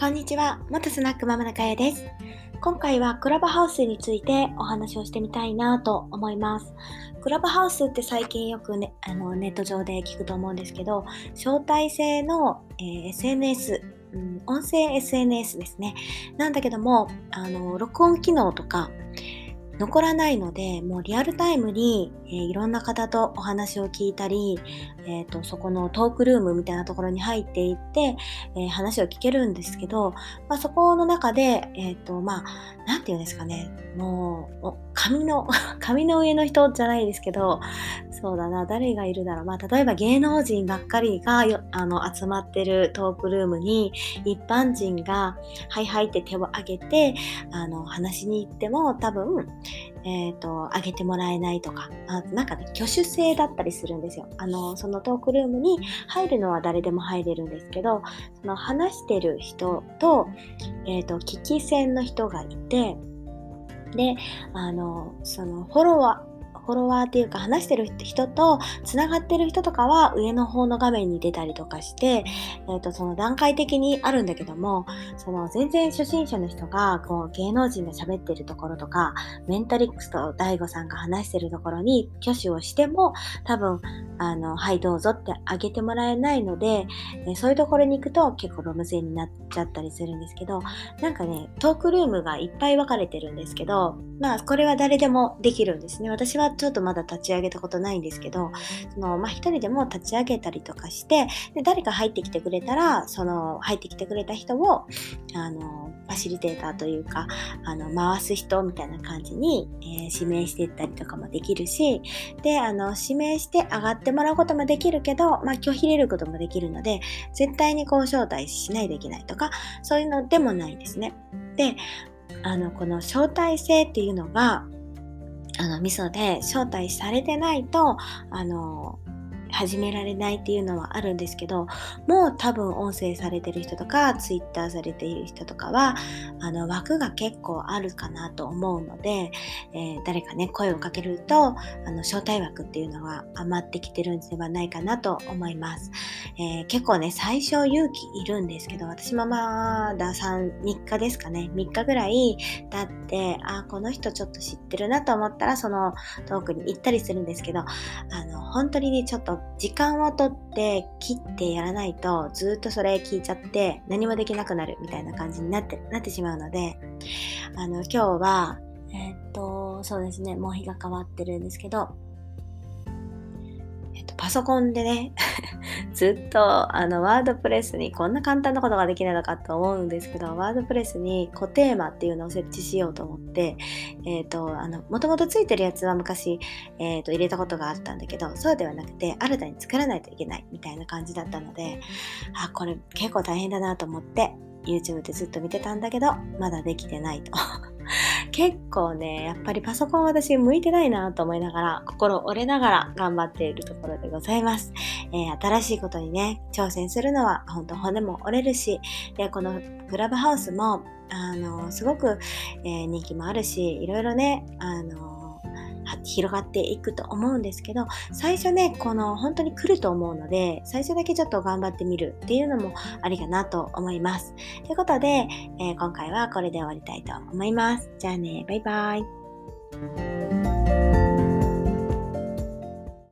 こんにちは、元スナックママのかやです。今回はクラブハウスについてお話をしてみたいなと思います。クラブハウスって最近よくね、あのネット上で聞くと思うんですけど、招待制の、えー、SNS、うん、音声 SNS ですね。なんだけども、あの、録音機能とか、残らないので、もうリアルタイムに、えー、いろんな方とお話を聞いたり、えっ、ー、と、そこのトークルームみたいなところに入っていって、えー、話を聞けるんですけど、まあ、そこの中で、えっ、と、まあ、て言うんですかね、もう、紙の、紙の上の人じゃないですけど、そうだな、誰がいるだろう。まあ、例えば芸能人ばっかりがあの集まってるトークルームに、一般人が、はいはいって手を挙げて、あの、話しに行っても、多分、えっ、ー、と、あげてもらえないとか、あなんかね、挙手制だったりするんですよ。あの、そのトークルームに入るのは誰でも入れるんですけど、その話してる人と、えっ、ー、と、聞き戦の人がいて、で、あの、そのフォロワー、フォロワーっていうか話してる人とつながってる人とかは上の方の画面に出たりとかして、えー、とその段階的にあるんだけどもその全然初心者の人がこう芸能人が喋ってるところとかメンタリックスと DAIGO さんが話してるところに挙手をしても多分あのはいどうぞってあげてもらえないので、えそういうところに行くと結構ロム線になっちゃったりするんですけどなんかねトークルームがいっぱい分かれてるんですけどまあこれは誰でもできるんですね。私はちょっとまだ立ち上げたことないんですけど、その、まあ、一人でも立ち上げたりとかして、で、誰か入ってきてくれたら、その、入ってきてくれた人を、あの、ファシリテーターというか、あの、回す人みたいな感じに、えー、指名していったりとかもできるし、で、あの、指名して上がってもらうこともできるけど、まあ、拒否れることもできるので、絶対にこう、招待しないといけないとか、そういうのでもないですね。で、あの、この招待制っていうのが、あの、味噌で招待されてないと、あの、始められないっていうのはあるんですけどもう多分音声されてる人とかツイッターされている人とかはあの枠が結構あるかなと思うので、えー、誰かね声をかけるとあの招待枠っていうのが余ってきてるんではないかなと思います、えー、結構ね最初勇気いるんですけど私もまだ3 3日ですかね。3日ぐらい経ってあこの人ちょっと知ってるなと思ったらそのトークに行ったりするんですけどあの本当にねちょっと時間をとって切ってやらないとずっとそれ聞いちゃって何もできなくなるみたいな感じになってなってしまうのであの今日はえー、っとそうですねもう日が変わってるんですけどパソコンでね ずっとあのワードプレスにこんな簡単なことができないのかと思うんですけどワードプレスに固テーマっていうのを設置しようと思ってえっ、ー、とあのもともとついてるやつは昔、えーと、入れたことがあったんだけどそうではなくて新たに作らないといけないみたいな感じだったのであこれ結構大変だなと思って YouTube でずっと見てたんだけどまだできてないと。結構ね、やっぱりパソコン私向いてないなと思いながら、心折れながら頑張っているところでございます。えー、新しいことにね、挑戦するのは本当骨も折れるし、で、このクラブハウスも、あの、すごく、えー、人気もあるし、いろいろね、あの、広がっていくと思うんですけど最初ねこの本当に来ると思うので最初だけちょっと頑張ってみるっていうのもありかなと思います。ということで、えー、今回はこれで終わりたいと思います。じゃあねバイバイ。